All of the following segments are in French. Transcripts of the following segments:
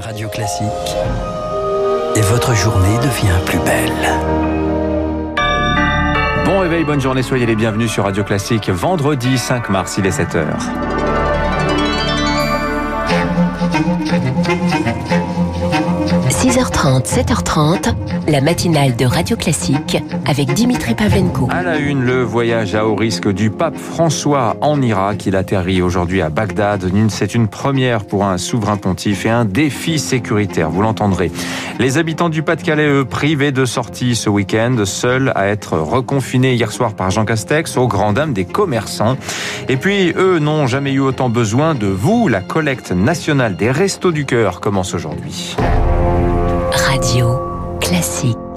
Radio Classique. Et votre journée devient plus belle. Bon réveil, bonne journée, soyez les bienvenus sur Radio Classique. Vendredi 5 mars, il est 7h. 6h30, 7h30, la matinale de Radio Classique avec Dimitri Pavlenko. À la une, le voyage à haut risque du pape François en Irak. Il atterrit aujourd'hui à Bagdad. C'est une première pour un souverain pontife et un défi sécuritaire, vous l'entendrez. Les habitants du Pas-de-Calais, eux, privés de sortie ce week-end, seuls à être reconfinés hier soir par Jean Castex, aux grand dames des commerçants. Et puis, eux n'ont jamais eu autant besoin de vous. La collecte nationale des Restos du Cœur commence aujourd'hui. Classique.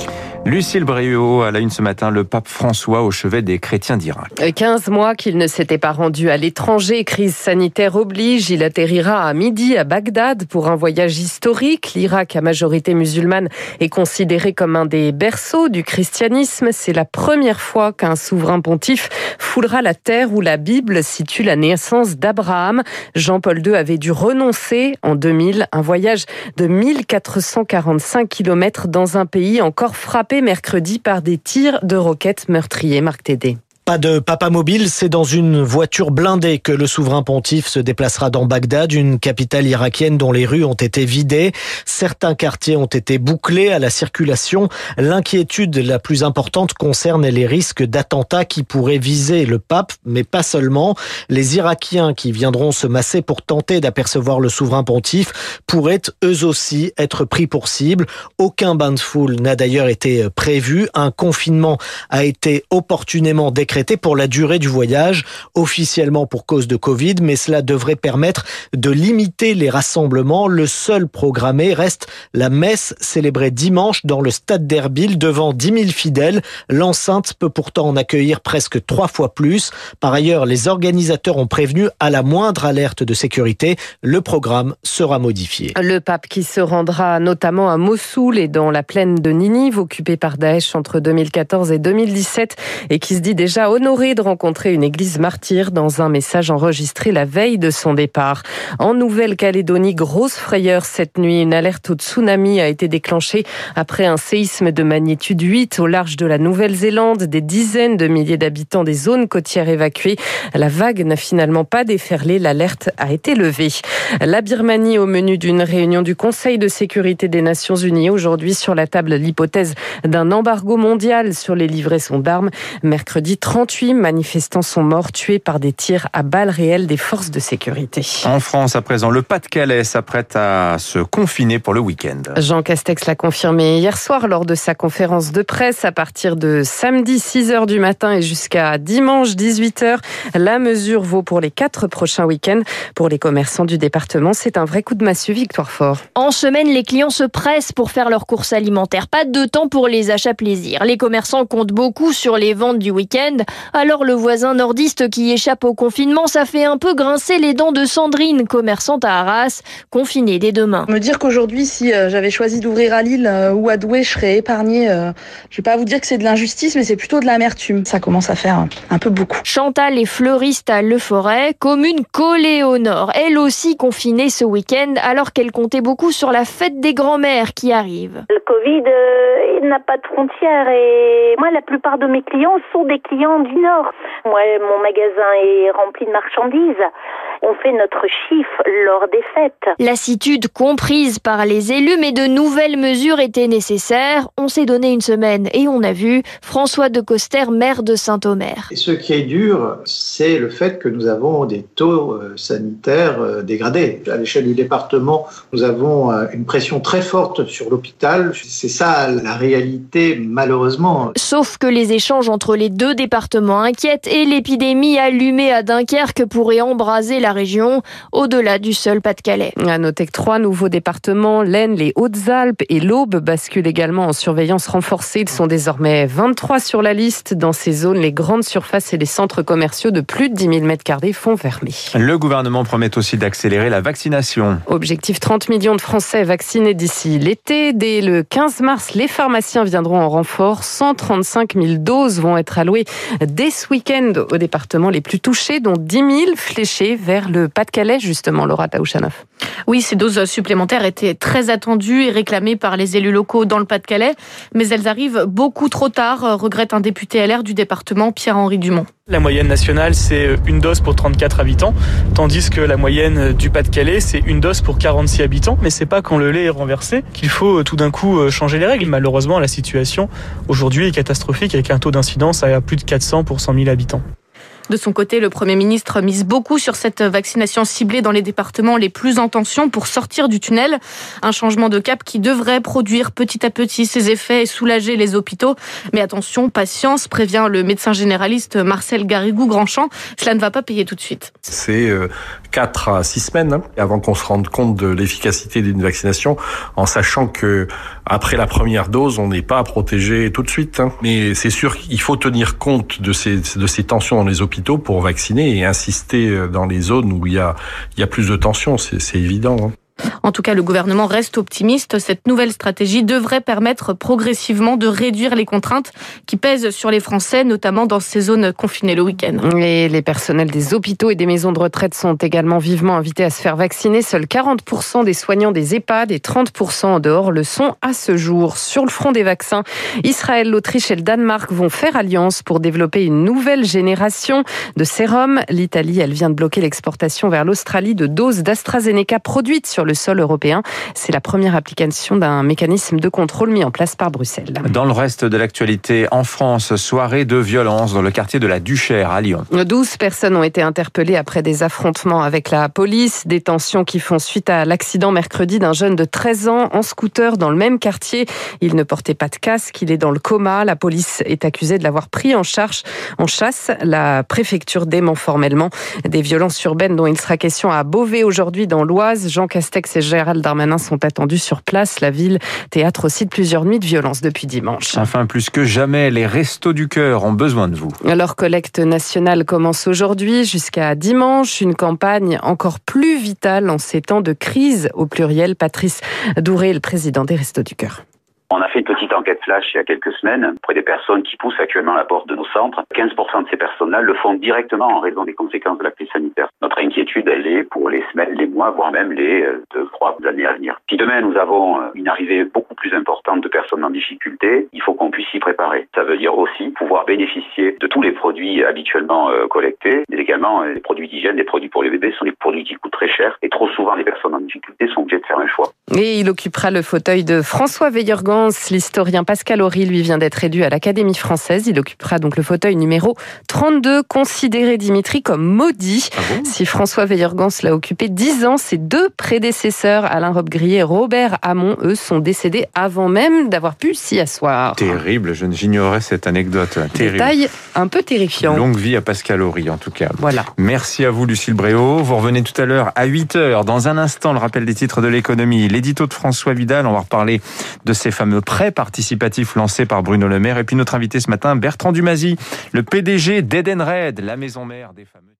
Lucille Bréau, à la une ce matin, le pape François au chevet des chrétiens d'Irak. 15 mois qu'il ne s'était pas rendu à l'étranger, crise sanitaire oblige, il atterrira à midi à Bagdad pour un voyage historique. L'Irak, à majorité musulmane, est considéré comme un des berceaux du christianisme. C'est la première fois qu'un souverain pontife foulera la terre où la Bible situe la naissance d'Abraham. Jean-Paul II avait dû renoncer en 2000, un voyage de 1445 km dans un pays encore frappé mercredi par des tirs de roquettes meurtriers. Marc Tédé. Pas de papa mobile, c'est dans une voiture blindée que le souverain pontife se déplacera dans Bagdad, une capitale irakienne dont les rues ont été vidées. Certains quartiers ont été bouclés à la circulation. L'inquiétude la plus importante concerne les risques d'attentats qui pourraient viser le pape, mais pas seulement. Les Irakiens qui viendront se masser pour tenter d'apercevoir le souverain pontife pourraient eux aussi être pris pour cible. Aucun bain de foule n'a d'ailleurs été prévu. Un confinement a été opportunément décrété pour la durée du voyage, officiellement pour cause de Covid, mais cela devrait permettre de limiter les rassemblements. Le seul programmé reste la messe célébrée dimanche dans le stade d'Erbil devant 10 000 fidèles. L'enceinte peut pourtant en accueillir presque trois fois plus. Par ailleurs, les organisateurs ont prévenu à la moindre alerte de sécurité, le programme sera modifié. Le pape qui se rendra notamment à Mossoul et dans la plaine de Ninive, occupée par Daesh entre 2014 et 2017, et qui se dit déjà honoré de rencontrer une église martyre dans un message enregistré la veille de son départ. En Nouvelle-Calédonie, grosse frayeur cette nuit. Une alerte au tsunami a été déclenchée après un séisme de magnitude 8 au large de la Nouvelle-Zélande. Des dizaines de milliers d'habitants des zones côtières évacuées. La vague n'a finalement pas déferlé. L'alerte a été levée. La Birmanie au menu d'une réunion du Conseil de sécurité des Nations Unies. Aujourd'hui sur la table l'hypothèse d'un embargo mondial sur les livraisons d'armes. Mercredi 38 manifestants sont morts, tués par des tirs à balles réelles des forces de sécurité. En France, à présent, le Pas-de-Calais s'apprête à se confiner pour le week-end. Jean Castex l'a confirmé hier soir lors de sa conférence de presse. À partir de samedi 6h du matin et jusqu'à dimanche 18h, la mesure vaut pour les quatre prochains week-ends. Pour les commerçants du département, c'est un vrai coup de massue, Victoire Fort. En semaine, les clients se pressent pour faire leurs courses alimentaires. Pas de temps pour les achats plaisir. Les commerçants comptent beaucoup sur les ventes du week-end. Alors le voisin nordiste qui échappe au confinement, ça fait un peu grincer les dents de Sandrine, commerçante à Arras, confinée dès demain. Me dire qu'aujourd'hui, si euh, j'avais choisi d'ouvrir à Lille euh, ou à Douai, je serais épargnée. Euh, je vais pas vous dire que c'est de l'injustice, mais c'est plutôt de l'amertume. Ça commence à faire un peu beaucoup. Chantal est fleuriste à Le Forêt, commune collée au nord. Elle aussi confinée ce week-end, alors qu'elle comptait beaucoup sur la fête des grands-mères qui arrive. Le Covid, il n'a pas de frontières et moi, la plupart de mes clients sont des clients du Nord. Moi, mon magasin est rempli de marchandises. On fait notre chiffre lors des fêtes. Lassitude comprise par les élus, mais de nouvelles mesures étaient nécessaires. On s'est donné une semaine et on a vu François de Coster, maire de Saint-Omer. Ce qui est dur, c'est le fait que nous avons des taux euh, sanitaires euh, dégradés. À l'échelle du département, nous avons euh, une pression très forte sur l'hôpital. C'est ça la réalité, malheureusement. Sauf que les échanges entre les deux départements inquiètent et l'épidémie allumée à Dunkerque pourrait embraser la région, au-delà du seul Pas-de-Calais. À noter que trois nouveaux départements, l'Aisne, les Hautes-Alpes et l'Aube, basculent également en surveillance renforcée. Ils sont désormais 23 sur la liste. Dans ces zones, les grandes surfaces et les centres commerciaux de plus de 10 000 m2 font fermer. Le gouvernement promet aussi d'accélérer la vaccination. Objectif 30 millions de Français vaccinés d'ici l'été. Dès le 15 mars, les pharmaciens viendront en renfort. 135 000 doses vont être allouées dès ce week-end aux départements les plus touchés, dont 10 000 fléchés vers le Pas-de-Calais, justement, Laura Taouchanov. Oui, ces doses supplémentaires étaient très attendues et réclamées par les élus locaux dans le Pas-de-Calais, mais elles arrivent beaucoup trop tard, regrette un député LR du département, Pierre-Henri Dumont. La moyenne nationale, c'est une dose pour 34 habitants, tandis que la moyenne du Pas-de-Calais, c'est une dose pour 46 habitants. Mais c'est pas quand le lait est renversé qu'il faut tout d'un coup changer les règles. Malheureusement, la situation aujourd'hui est catastrophique avec un taux d'incidence à plus de 400 pour 100 000 habitants. De son côté, le Premier ministre mise beaucoup sur cette vaccination ciblée dans les départements les plus en tension pour sortir du tunnel. Un changement de cap qui devrait produire petit à petit ses effets et soulager les hôpitaux. Mais attention, patience, prévient le médecin généraliste Marcel Garrigou-Grandchamp. Cela ne va pas payer tout de suite. C'est 4 à 6 semaines hein, avant qu'on se rende compte de l'efficacité d'une vaccination, en sachant que après la première dose, on n'est pas protégé tout de suite. Hein. Mais c'est sûr qu'il faut tenir compte de ces, de ces tensions dans les hôpitaux pour vacciner et insister dans les zones où il y a, il y a plus de tensions, c'est évident. Hein. En tout cas, le gouvernement reste optimiste. Cette nouvelle stratégie devrait permettre progressivement de réduire les contraintes qui pèsent sur les Français, notamment dans ces zones confinées le week-end. Les personnels des hôpitaux et des maisons de retraite sont également vivement invités à se faire vacciner. Seuls 40% des soignants des EHPAD et 30% en dehors le sont à ce jour. Sur le front des vaccins, Israël, l'Autriche et le Danemark vont faire alliance pour développer une nouvelle génération de sérum. L'Italie, elle vient de bloquer l'exportation vers l'Australie de doses d'AstraZeneca produites sur le sol européen. C'est la première application d'un mécanisme de contrôle mis en place par Bruxelles. Dans le reste de l'actualité, en France, soirée de violence dans le quartier de la Duchère à Lyon. 12 personnes ont été interpellées après des affrontements avec la police, des tensions qui font suite à l'accident mercredi d'un jeune de 13 ans en scooter dans le même quartier. Il ne portait pas de casque, il est dans le coma. La police est accusée de l'avoir pris en charge en chasse. La préfecture dément formellement des violences urbaines dont il sera question à Beauvais aujourd'hui dans l'Oise. Jean Castex et Gérald Darmanin sont attendus sur place. La ville, théâtre aussi de plusieurs nuits de violence depuis dimanche. Enfin, plus que jamais, les restos du cœur ont besoin de vous. Leur collecte nationale commence aujourd'hui jusqu'à dimanche. Une campagne encore plus vitale en ces temps de crise au pluriel. Patrice Douré, le président des restos du cœur. On a fait une petite enquête flash il y a quelques semaines auprès des personnes qui poussent actuellement la porte de nos centres. 15% de ces personnes-là le font directement en raison des conséquences de la crise sanitaire. Notre inquiétude, elle est pour les semaines, les mois, voire même les euh, deux, trois années à venir. Si demain nous avons euh, une arrivée beaucoup plus importante de personnes en difficulté, il faut qu'on puisse s'y préparer. Ça veut dire aussi pouvoir bénéficier de tous les produits habituellement euh, collectés, mais également les produits d'hygiène, les produits pour les bébés sont des produits qui coûtent très cher et trop souvent les personnes en difficulté sont obligées de faire un choix. Et il occupera le fauteuil de François Veillergan L'historien Pascal Horry, lui, vient d'être élu à l'Académie française. Il occupera donc le fauteuil numéro 32, considéré Dimitri comme maudit. Ah bon? Si François Veillergans l'a occupé 10 ans, ses deux prédécesseurs, Alain Robbe-Grillet et Robert Hamon, eux, sont décédés avant même d'avoir pu s'y asseoir. Terrible, je j'ignorais cette anecdote. Terrible. Détail un peu terrifiant. Longue vie à Pascal Horry, en tout cas. Voilà. Merci à vous, Lucille Bréau. Vous revenez tout à l'heure à 8h. Dans un instant, le rappel des titres de l'économie. L'édito de François Vidal. On va reparler de ces fameux prêts participatifs lancés par Bruno Le Maire. Et puis notre invité ce matin, Bertrand Dumazy, le PDG d'Edenred, la maison mère des fameux.